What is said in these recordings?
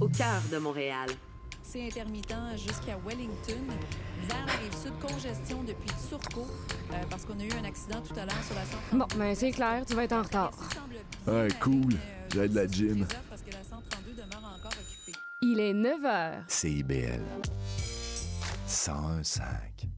au cœur de Montréal. C'est intermittent jusqu'à Wellington. Vers la rive congestion depuis Turcot, euh, parce qu'on a eu un accident tout à l'heure sur la centrale. Bon, mais c'est clair, tu vas être en retard. Ah, cool. Euh, J'ai de la gym. Il est 9 h. CIBL. 101.5.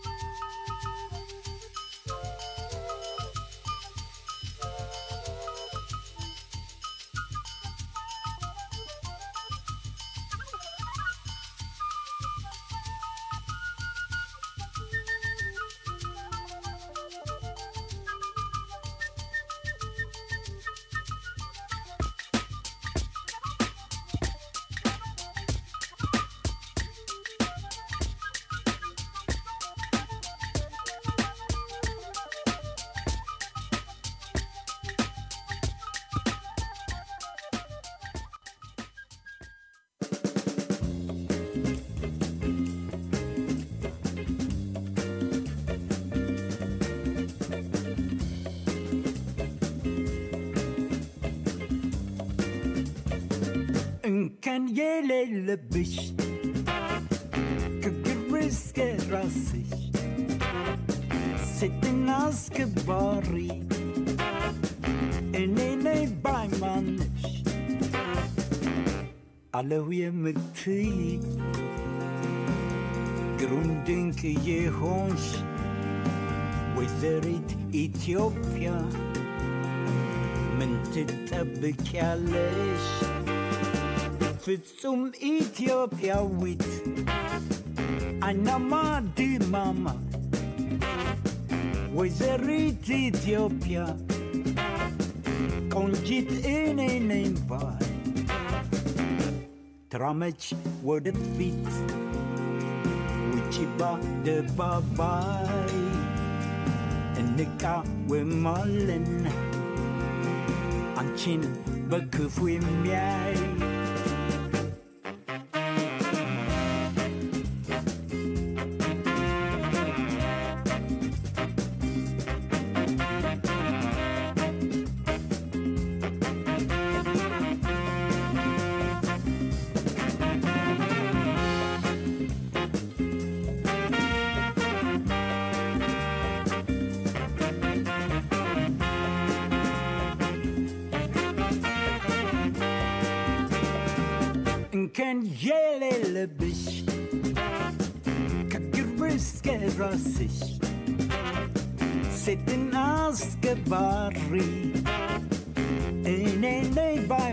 yelele bish Kıbrıs kerasış Sitten askebarı Enene baymanış Alehuye mıtıy Grundin ki yehonş وزارة إثيوبيا من تتبك عليش honsh Wizerit Ethiopia من ትጠብቂያለሽ ፍጹም ኢትዮጵያዊት አይናማ ድማማ ወይዘሪት ኢትዮጵያ ቆንጂት እኔ ነኝ ባይ ትራመች ወደፊት ውጪ በአደባባይ እንቃወማለን አንቺን በክፉ የሚያይ kan gelele bist Kaggeruske rasig Ene nei bei.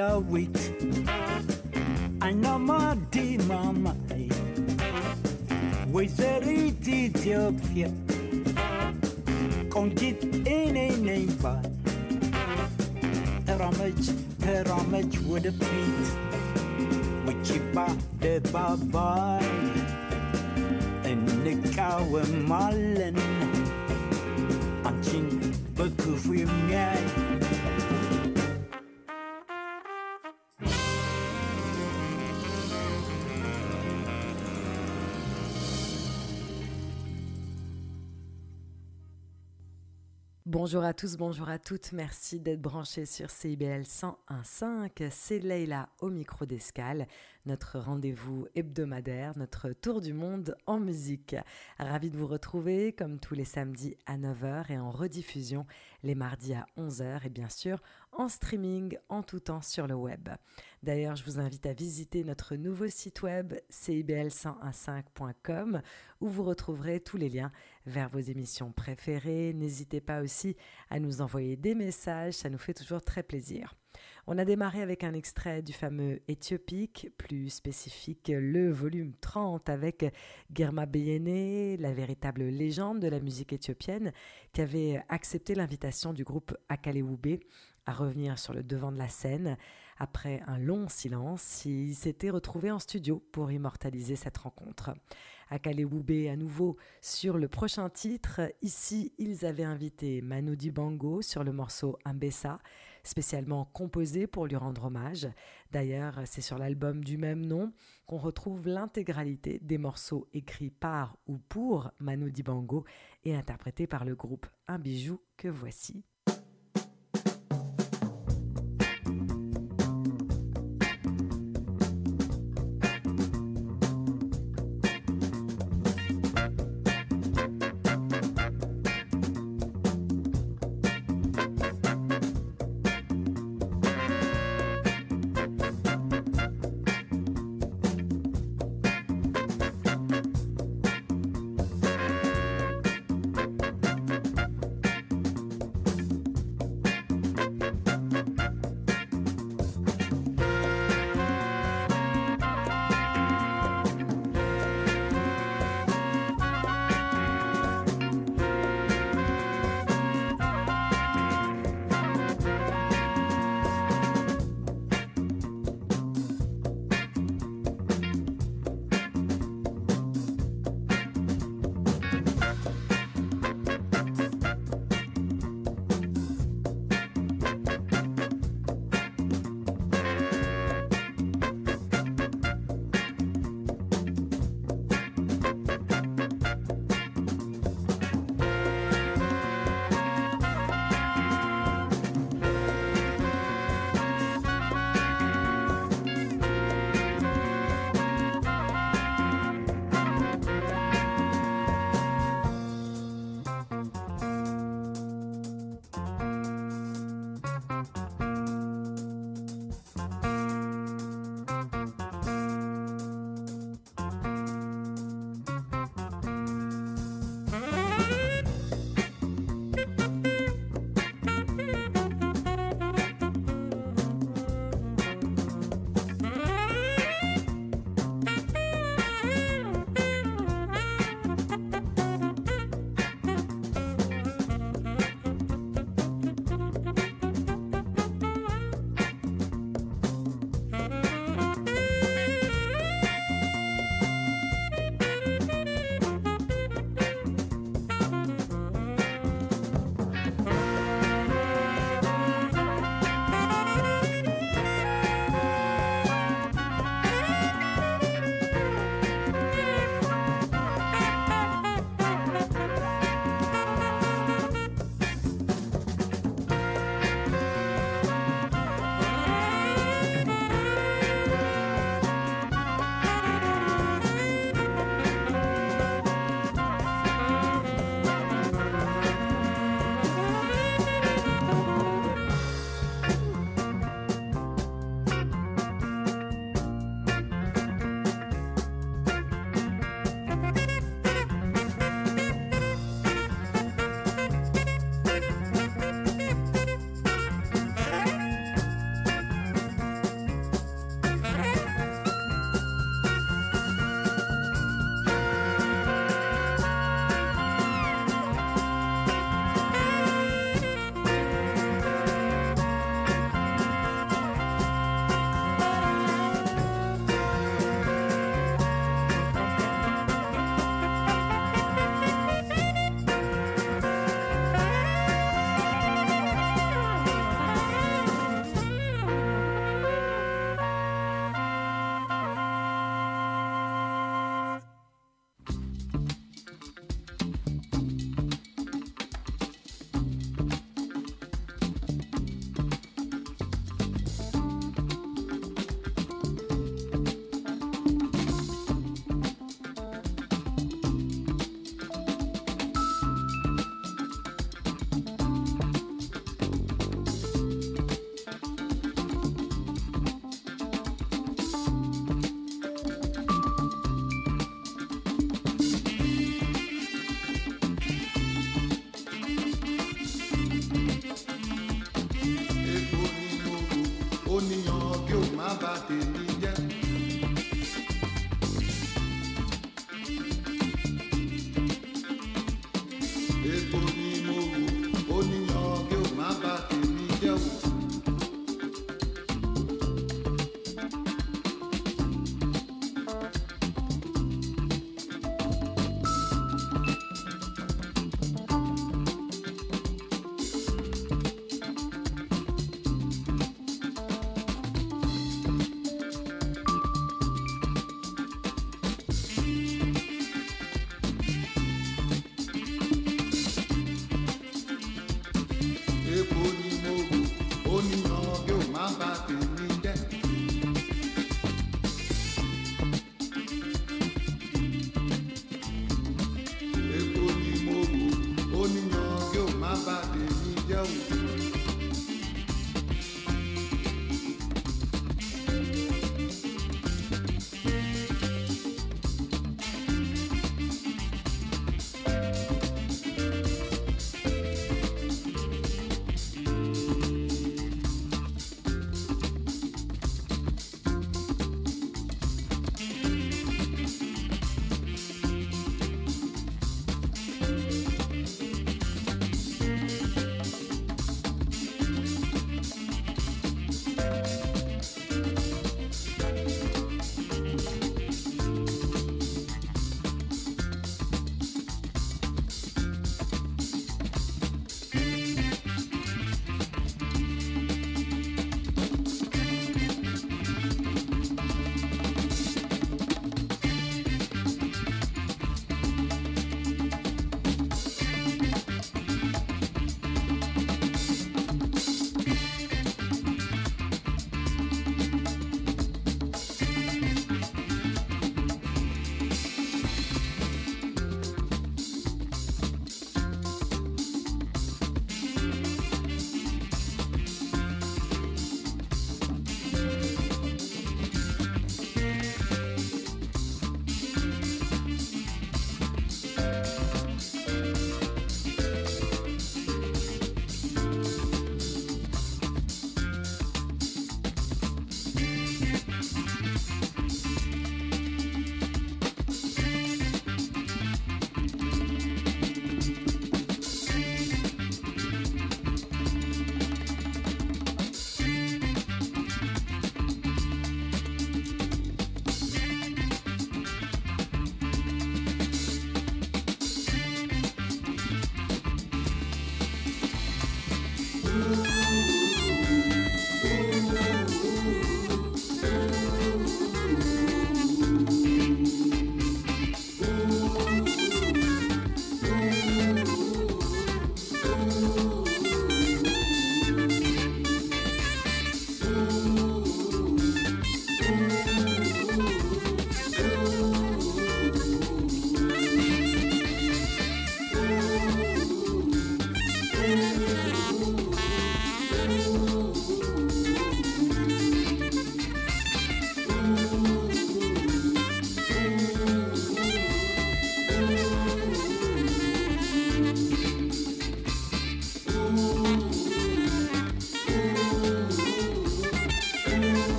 ኢትዮጵያዊት አይናማ ዲማማይ ወይዘሪት ኢትዮጵያ ቆንጂት እኔ ነኝ ባይ homage, per homage ወደፊት ውጪባ ደባባይ እንቃወማለን አንቺን በክፉ የሚያይ Bonjour à tous, bonjour à toutes. Merci d'être branchés sur CIBL 101.5. C'est Leïla au micro d'escale, notre rendez-vous hebdomadaire, notre tour du monde en musique. Ravi de vous retrouver comme tous les samedis à 9h et en rediffusion les mardis à 11h et bien sûr en streaming en tout temps sur le web. D'ailleurs, je vous invite à visiter notre nouveau site web cibl1015.com où vous retrouverez tous les liens vers vos émissions préférées. N'hésitez pas aussi à nous envoyer des messages, ça nous fait toujours très plaisir. On a démarré avec un extrait du fameux Éthiopique, plus spécifique le volume 30 avec Germa Beyene, la véritable légende de la musique éthiopienne, qui avait accepté l'invitation du groupe Akaleoube à revenir sur le devant de la scène. Après un long silence, il s'était retrouvé en studio pour immortaliser cette rencontre. Akaleoube à nouveau sur le prochain titre. Ici, ils avaient invité Manu Dibango sur le morceau Ambessa, spécialement composé pour lui rendre hommage. D'ailleurs, c'est sur l'album du même nom qu'on retrouve l'intégralité des morceaux écrits par ou pour Manu Dibango et interprétés par le groupe Un bijou que voici.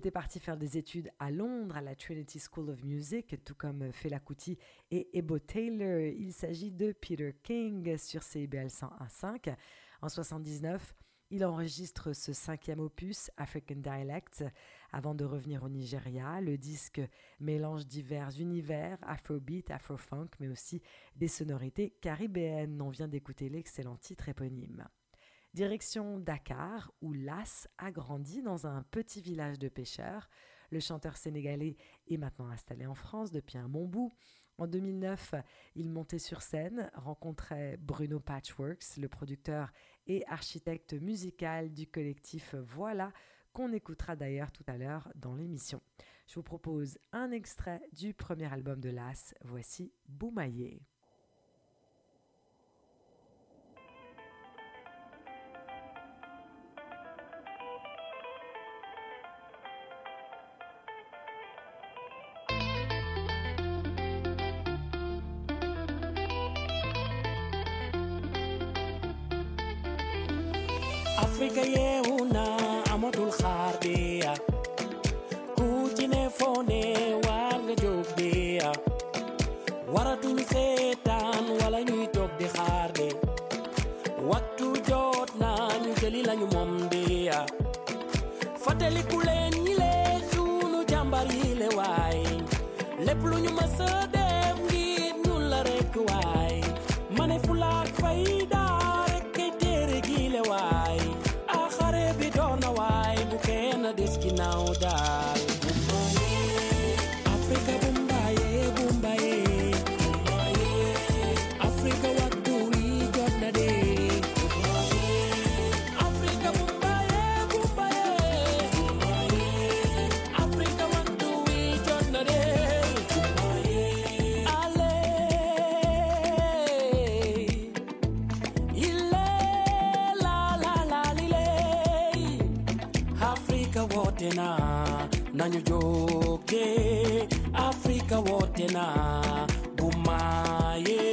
Était parti faire des études à Londres, à la Trinity School of Music, tout comme Fela Kuti et Ebo Taylor, il s'agit de Peter King sur CIBL 101.5. En 79, il enregistre ce cinquième opus, African Dialects, avant de revenir au Nigeria. Le disque mélange divers univers, afrobeat, afrofunk, mais aussi des sonorités caribéennes. On vient d'écouter l'excellent titre éponyme. Direction Dakar, où Lass a grandi dans un petit village de pêcheurs. Le chanteur sénégalais est maintenant installé en France depuis un bon bout. En 2009, il montait sur scène, rencontrait Bruno Patchworks, le producteur et architecte musical du collectif Voilà, qu'on écoutera d'ailleurs tout à l'heure dans l'émission. Je vous propose un extrait du premier album de Lass. Voici Boumaillé. película tujoke Afrika wote na gumaye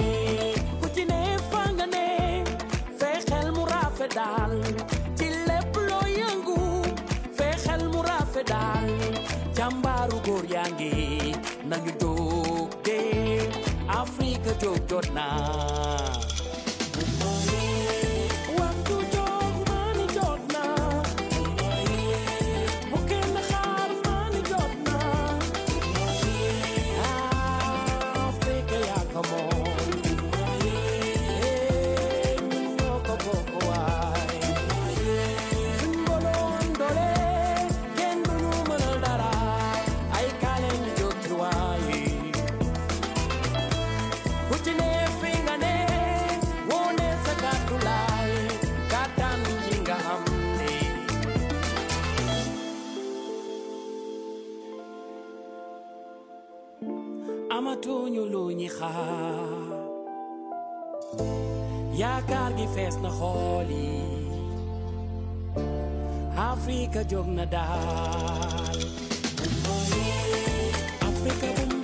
kutine fangane fexel murafedal cile plo yangu fexel murafedal jambaru gor yangi nañu joge Afrika jog jot na. tooñu lu ñi xaar yaakaar gi fees na holi. yi Afrika jóg na daal Afrika bu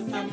awesome.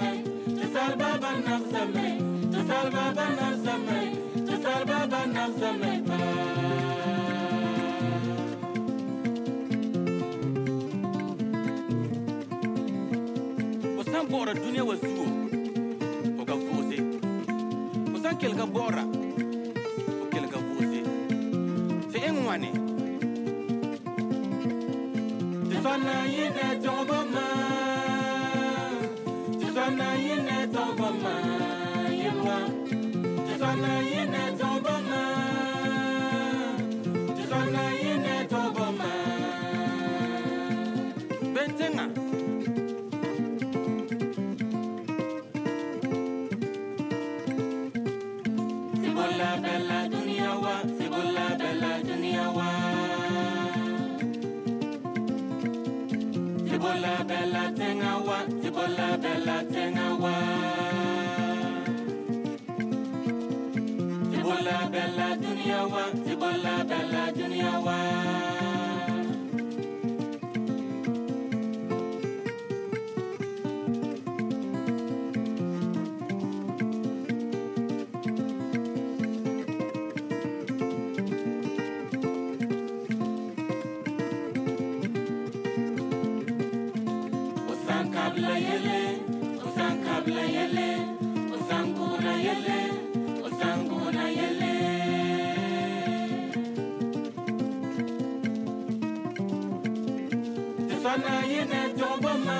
Sana yine tobama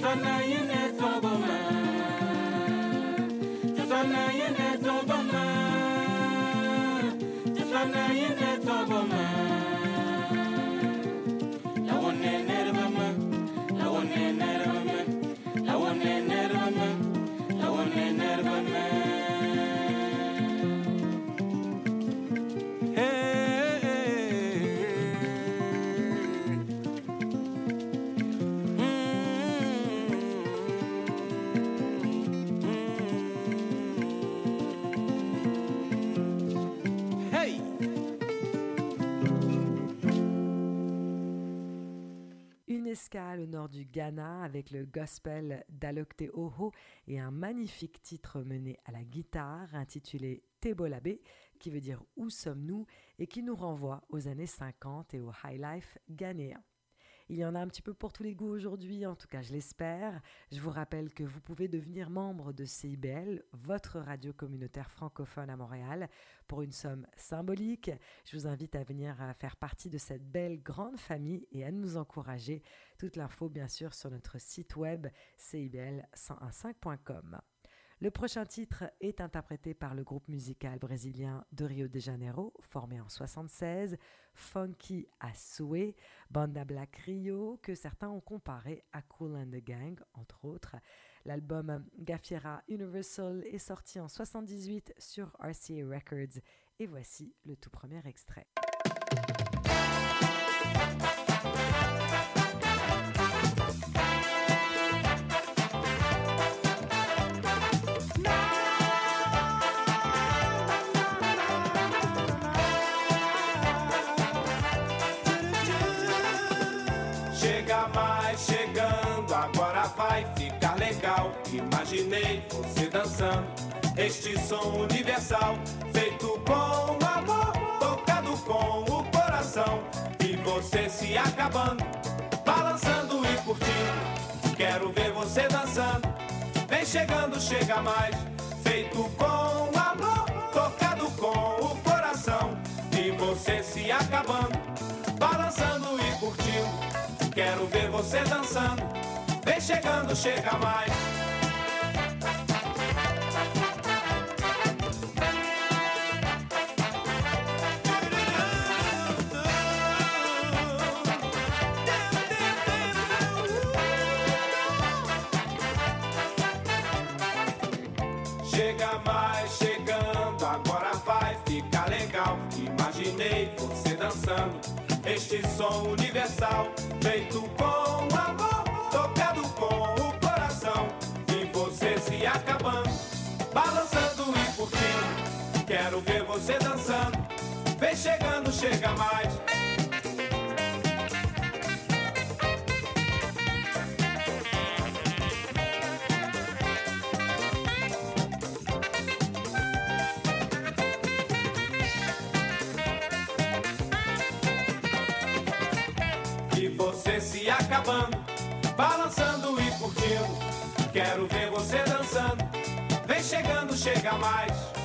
Sana yine du Ghana avec le gospel d'Alokte Oho et un magnifique titre mené à la guitare intitulé Tebolabe, qui veut dire Où sommes-nous? et qui nous renvoie aux années 50 et au high life ghanéen. Il y en a un petit peu pour tous les goûts aujourd'hui, en tout cas je l'espère. Je vous rappelle que vous pouvez devenir membre de CIBL, votre radio communautaire francophone à Montréal, pour une somme symbolique. Je vous invite à venir faire partie de cette belle grande famille et à nous encourager. Toute l'info bien sûr sur notre site web cibl1015.com. Le prochain titre est interprété par le groupe musical brésilien de Rio de Janeiro, formé en 76, Funky souhait, Banda Black Rio, que certains ont comparé à Cool and the Gang, entre autres. L'album Gafiera Universal est sorti en 78 sur RCA Records, et voici le tout premier extrait. Vai ficar legal. Imaginei você dançando este som universal, feito com amor, tocado com o coração. E você se acabando, balançando e curtindo. Quero ver você dançando, vem chegando, chega mais, feito com amor, tocado com o coração. E você se acabando, balançando e curtindo. Quero ver você dançando. Chegando, chega mais. Chega mais, chegando, agora vai ficar legal. Imaginei você dançando este som universal, feito com amor, você dançando, vem chegando, chega mais. E você se acabando, balançando e curtindo. Quero ver você dançando. Vem chegando, chega mais.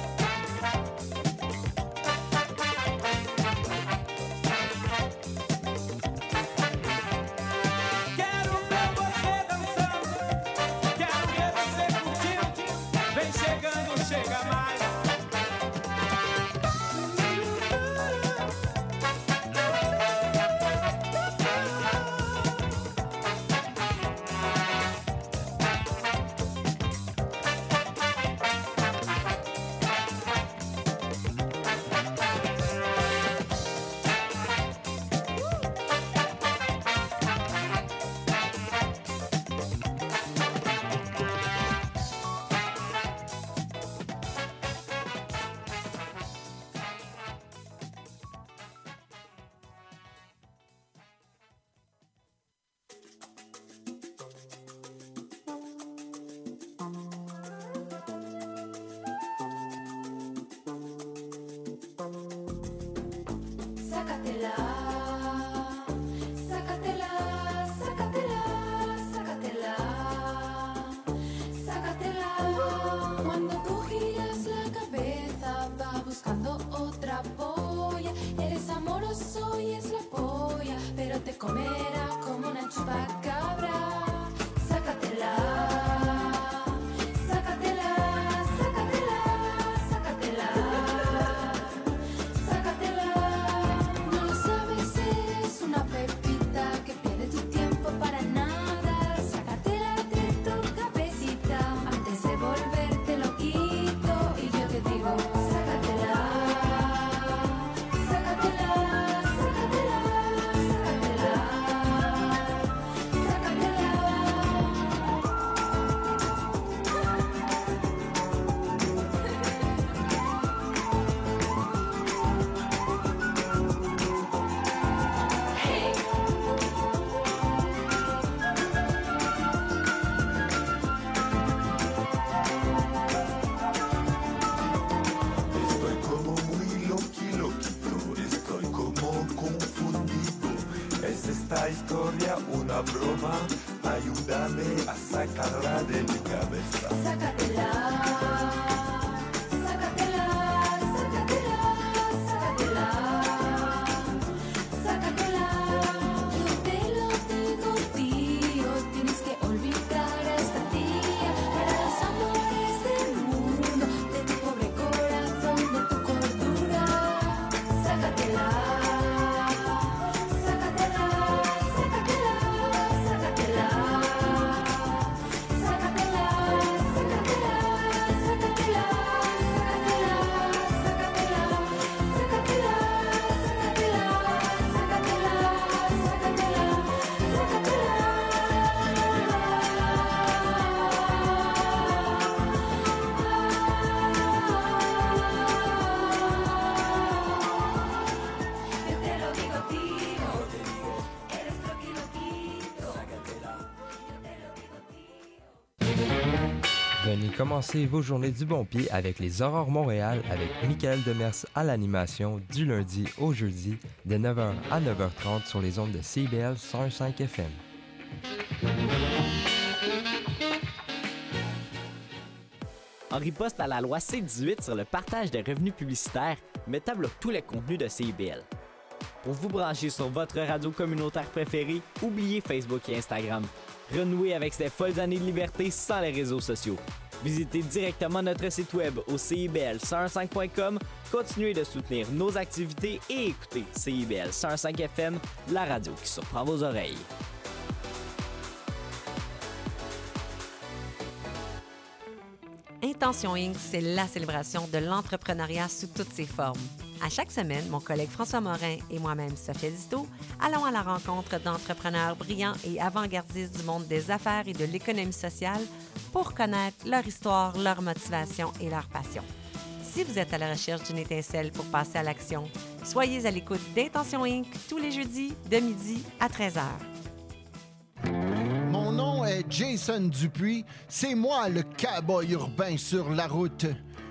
Broma? Ayúdame a sacarla de mi Venez commencer vos journées du bon pied avec les Aurores Montréal avec Michael Demers à l'animation du lundi au jeudi de 9h à 9h30 sur les ondes de CBL 105 FM. En riposte à la loi C-18 sur le partage des revenus publicitaires, Meta bloque tous les contenus de CIBL. Pour vous brancher sur votre radio communautaire préférée, oubliez Facebook et Instagram. Renouez avec ces folles années de liberté sans les réseaux sociaux. Visitez directement notre site web au CIBL105.com, continuez de soutenir nos activités et écoutez CIBL 105 FM, la radio qui surprend vos oreilles. Intention Inc., c'est la célébration de l'entrepreneuriat sous toutes ses formes. À chaque semaine, mon collègue François Morin et moi-même, Sophia Disto, allons à la rencontre d'entrepreneurs brillants et avant-gardistes du monde des affaires et de l'économie sociale pour connaître leur histoire, leur motivation et leur passion. Si vous êtes à la recherche d'une étincelle pour passer à l'action, soyez à l'écoute d'Intention Inc. tous les jeudis de midi à 13h. Mon nom est Jason Dupuis. C'est moi le cowboy urbain sur la route.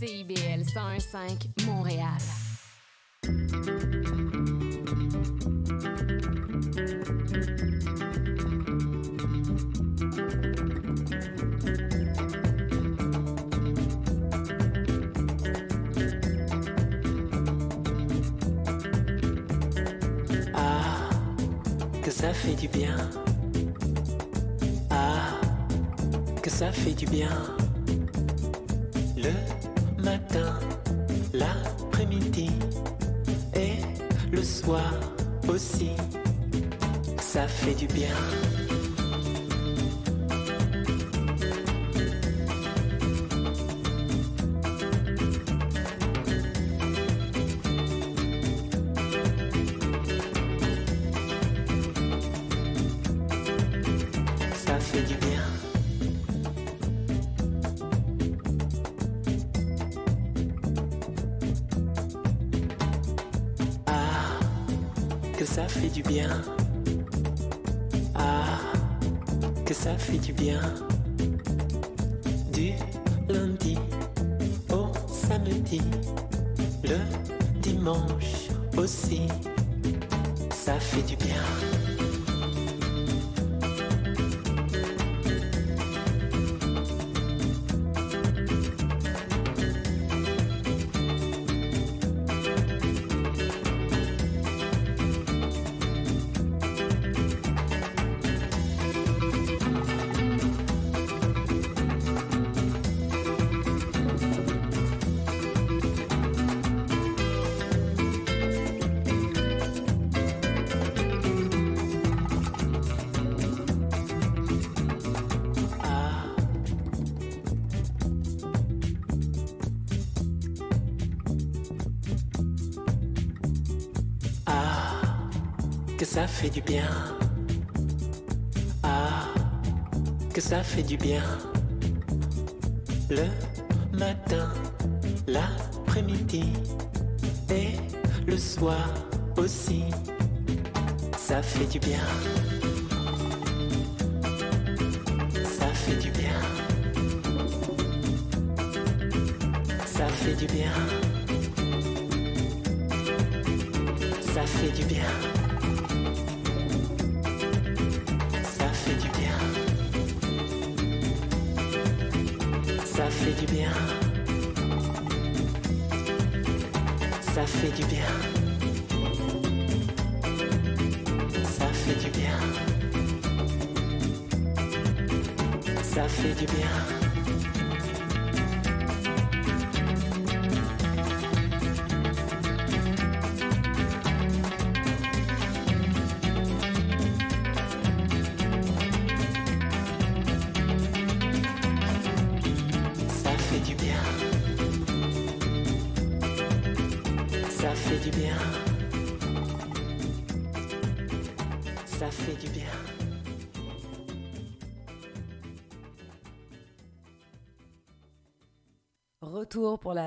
CIBL 105 Montréal. Ah, que ça fait du bien. Ah, que ça fait du bien. Le l'après-midi et le soir aussi. Ça fait du bien. Du bien. Ah, que ça fait du bien. Le matin, l'après-midi et le soir aussi, ça fait du bien. Ça fait du bien. Ça fait du bien. Ça fait du bien. Bien. Ça fait du bien. Ça fait du bien. Ça fait du bien.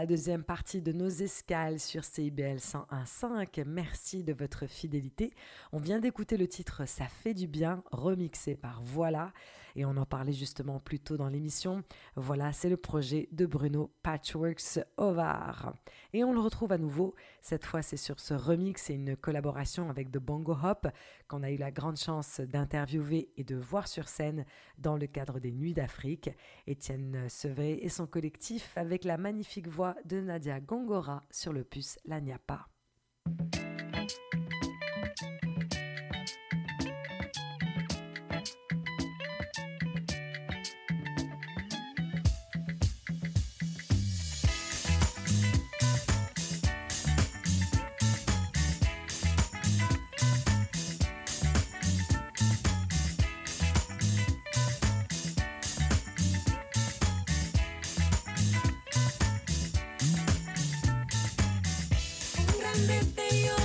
La deuxième partie de nos escales sur CIBL 101.5. Merci de votre fidélité. On vient d'écouter le titre Ça fait du bien, remixé par Voilà. Et on en parlait justement plus tôt dans l'émission. Voilà, c'est le projet de Bruno Patchworks Ovar. Et on le retrouve à nouveau. Cette fois, c'est sur ce remix et une collaboration avec The Bongo Hop qu'on a eu la grande chance d'interviewer et de voir sur scène dans le cadre des Nuits d'Afrique. Étienne Sevré et son collectif avec la magnifique voix de Nadia Gongora sur le puce La Niapa. grandes de Dios.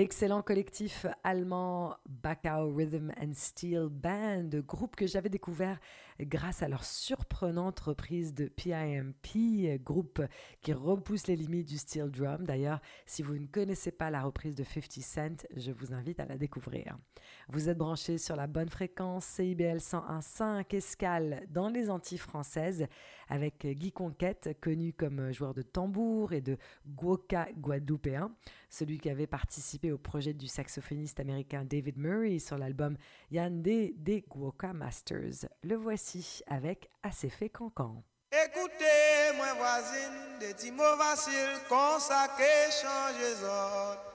L'excellent collectif allemand Bacau Rhythm and Steel Band, groupe que j'avais découvert grâce à leur surprenante reprise de PIMP, groupe qui repousse les limites du steel drum. D'ailleurs, si vous ne connaissez pas la reprise de 50 Cent, je vous invite à la découvrir. Vous êtes branchés sur la bonne fréquence CIBL 101.5 escale dans les Antilles françaises avec Guy Conquête, connu comme joueur de tambour et de guoka guadeloupéen, celui qui avait participé au projet du saxophoniste américain David Murray sur l'album Yande des Guoka Masters. Le voici avec Assez fait cancan. Écoutez, moi voisine, des petits mots faciles, qu'on ça que change les autres.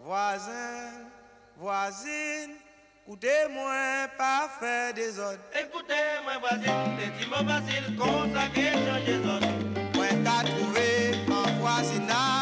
Voisin, voisine, écoutez-moi, pas faire des autres. Écoutez, moi voisine, des petits mots faciles, qu'on ça que change les autres. Moi qu'à trouver en voisinage,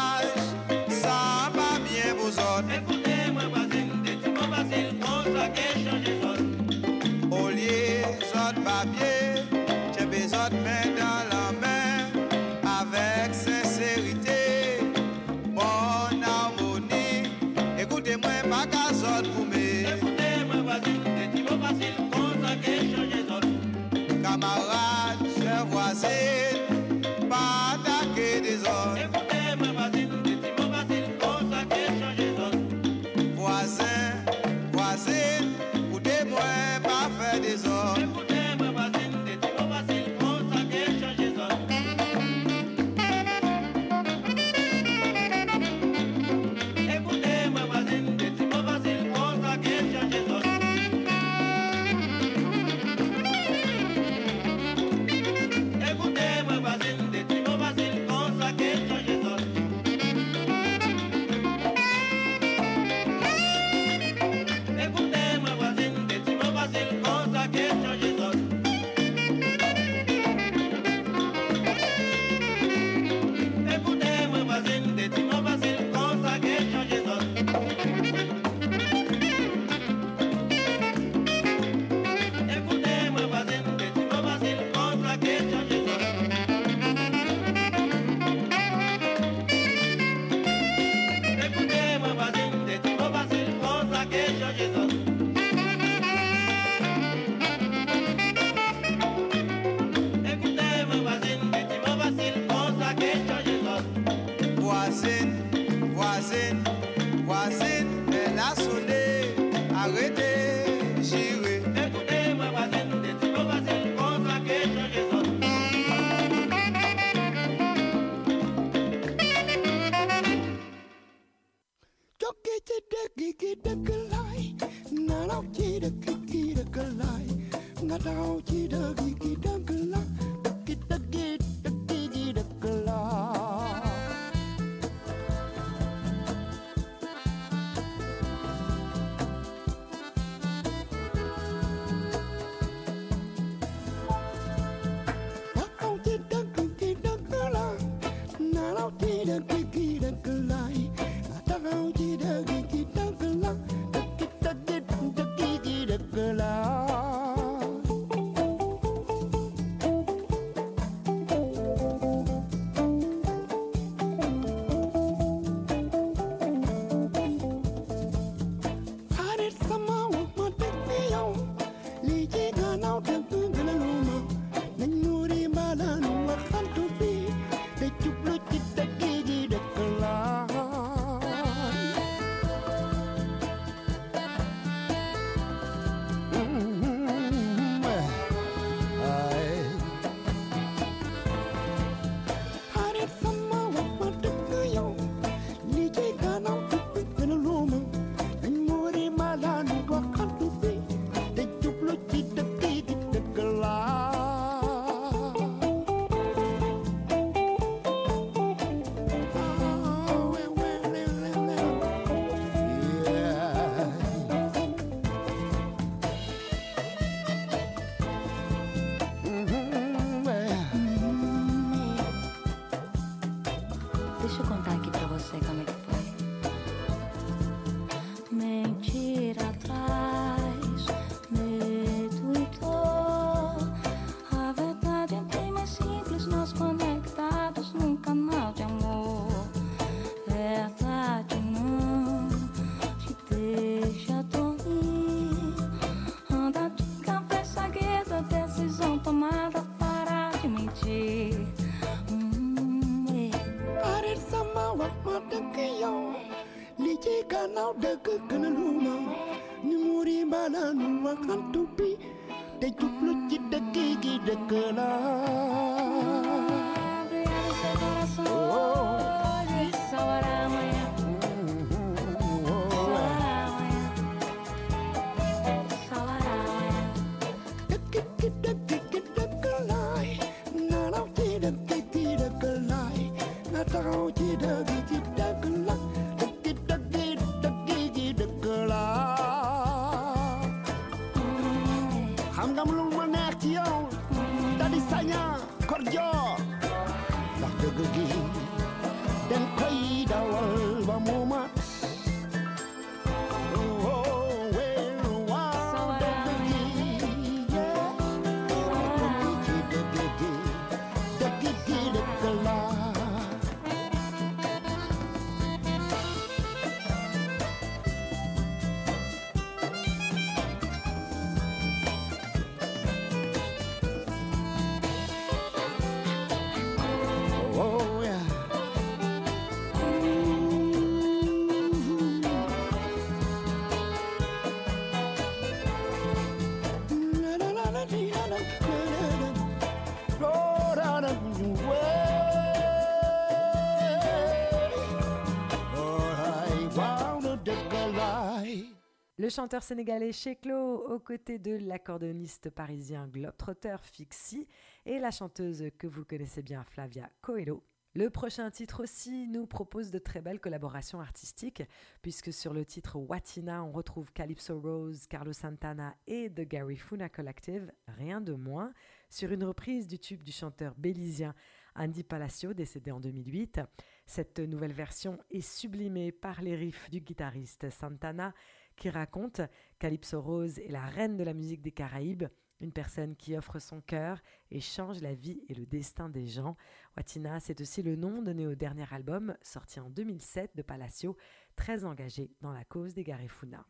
chanteur sénégalais Cheklo, aux côtés de l'accordéoniste parisien Globetrotter Fixie et la chanteuse que vous connaissez bien Flavia Coelho. Le prochain titre aussi nous propose de très belles collaborations artistiques, puisque sur le titre Watina, on retrouve Calypso Rose, Carlos Santana et The Gary Funa Collective, rien de moins, sur une reprise du tube du chanteur bélisien Andy Palacio, décédé en 2008. Cette nouvelle version est sublimée par les riffs du guitariste Santana, qui raconte Calypso Rose est la reine de la musique des Caraïbes, une personne qui offre son cœur et change la vie et le destin des gens. Watina, c'est aussi le nom donné au dernier album, sorti en 2007 de Palacio, très engagé dans la cause des Garifuna.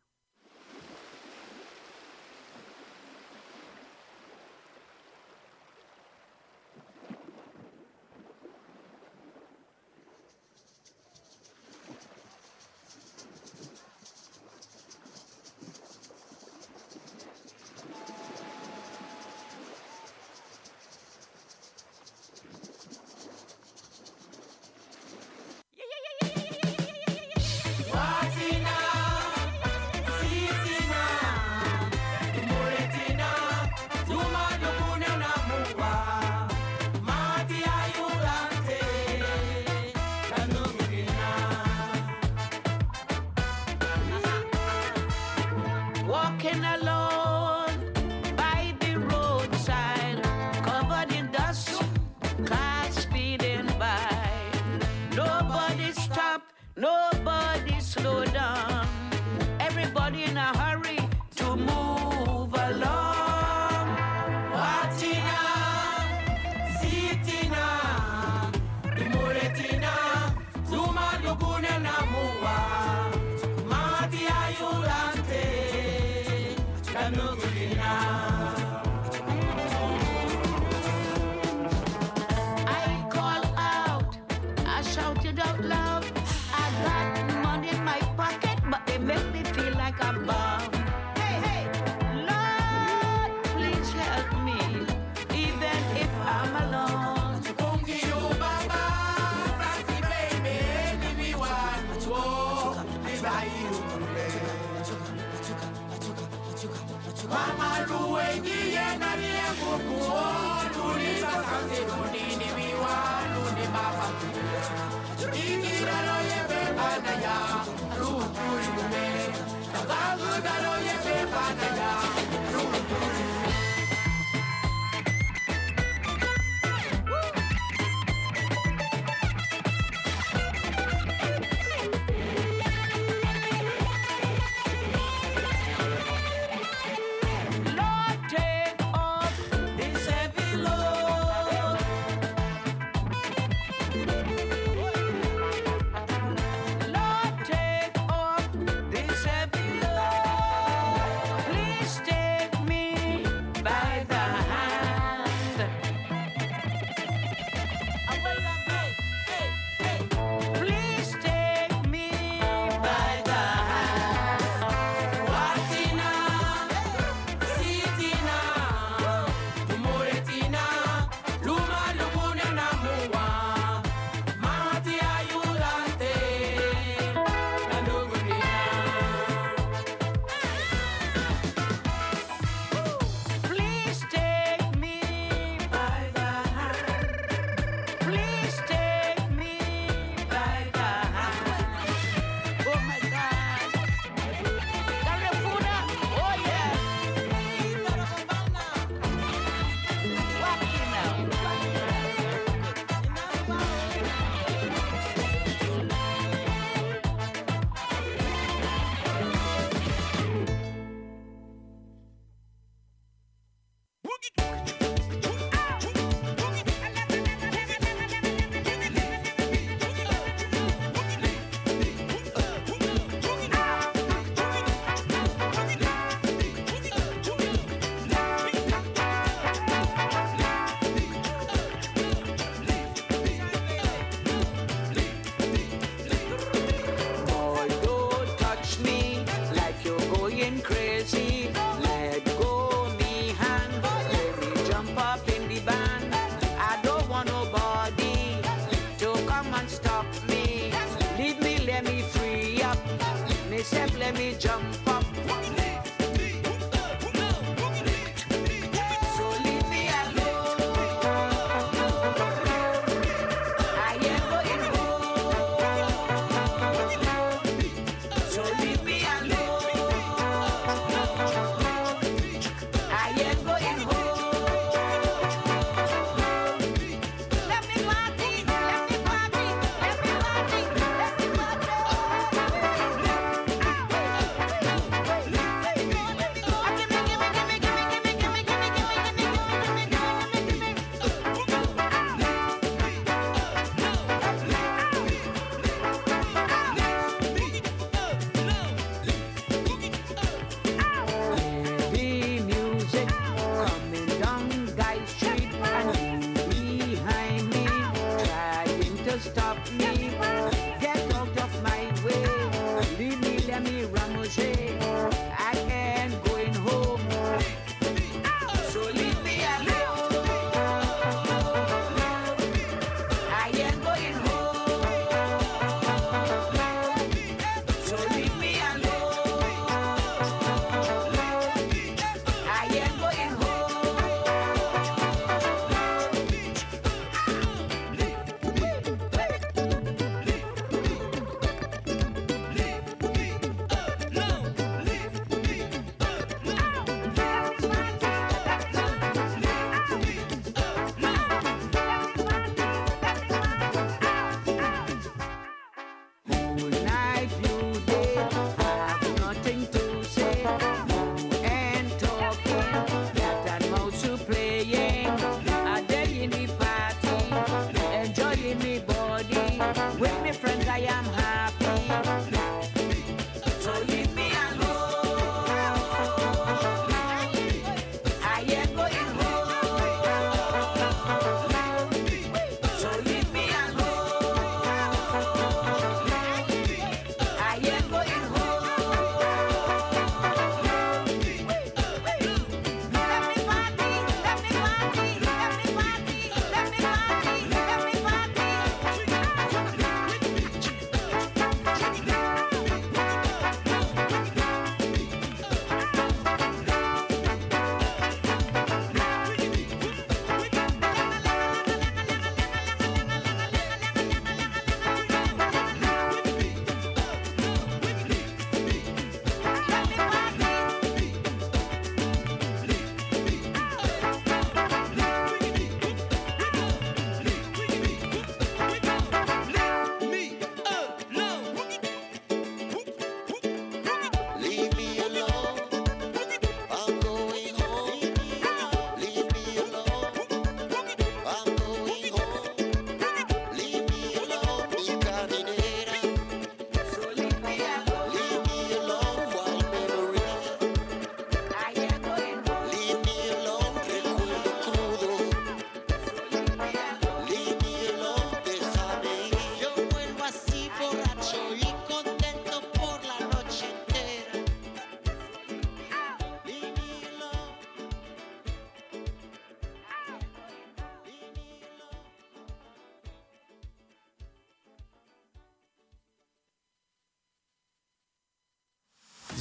Canada, no, you can't find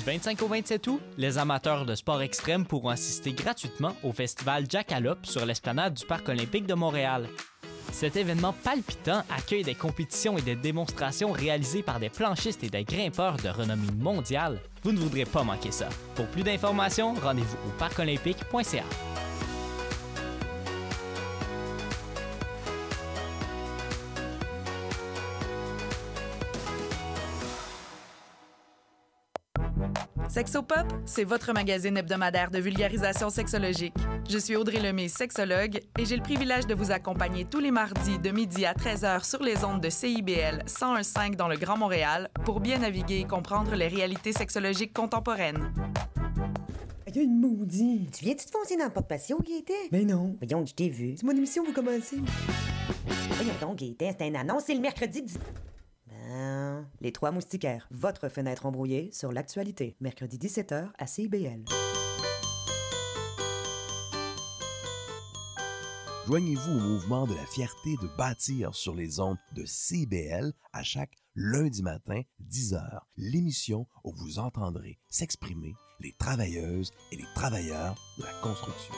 25 au 27 août, les amateurs de sport extrême pourront assister gratuitement au festival Jackalope sur l'esplanade du Parc olympique de Montréal. Cet événement palpitant accueille des compétitions et des démonstrations réalisées par des planchistes et des grimpeurs de renommée mondiale. Vous ne voudrez pas manquer ça. Pour plus d'informations, rendez-vous au parcolympique.ca. Sexopop, c'est votre magazine hebdomadaire de vulgarisation sexologique. Je suis Audrey Lemay, sexologue, et j'ai le privilège de vous accompagner tous les mardis de midi à 13h sur les ondes de CIBL 101.5 dans le Grand Montréal pour bien naviguer et comprendre les réalités sexologiques contemporaines. Il y a une maudite. Tu viens-tu te foncer dans le porte-patio, Gaëtan? Ben non. Voyons, je t'ai vu. C'est mon émission, vous commencez. Voyons donc, Gaëtan, c'est un annonce, c'est le mercredi 10... Ben, les Trois Moustiquaires, votre fenêtre embrouillée sur l'actualité. Mercredi 17h à CIBL. Joignez-vous au mouvement de la fierté de bâtir sur les ondes de CBL à chaque lundi matin, 10h, l'émission où vous entendrez s'exprimer les travailleuses et les travailleurs de la construction.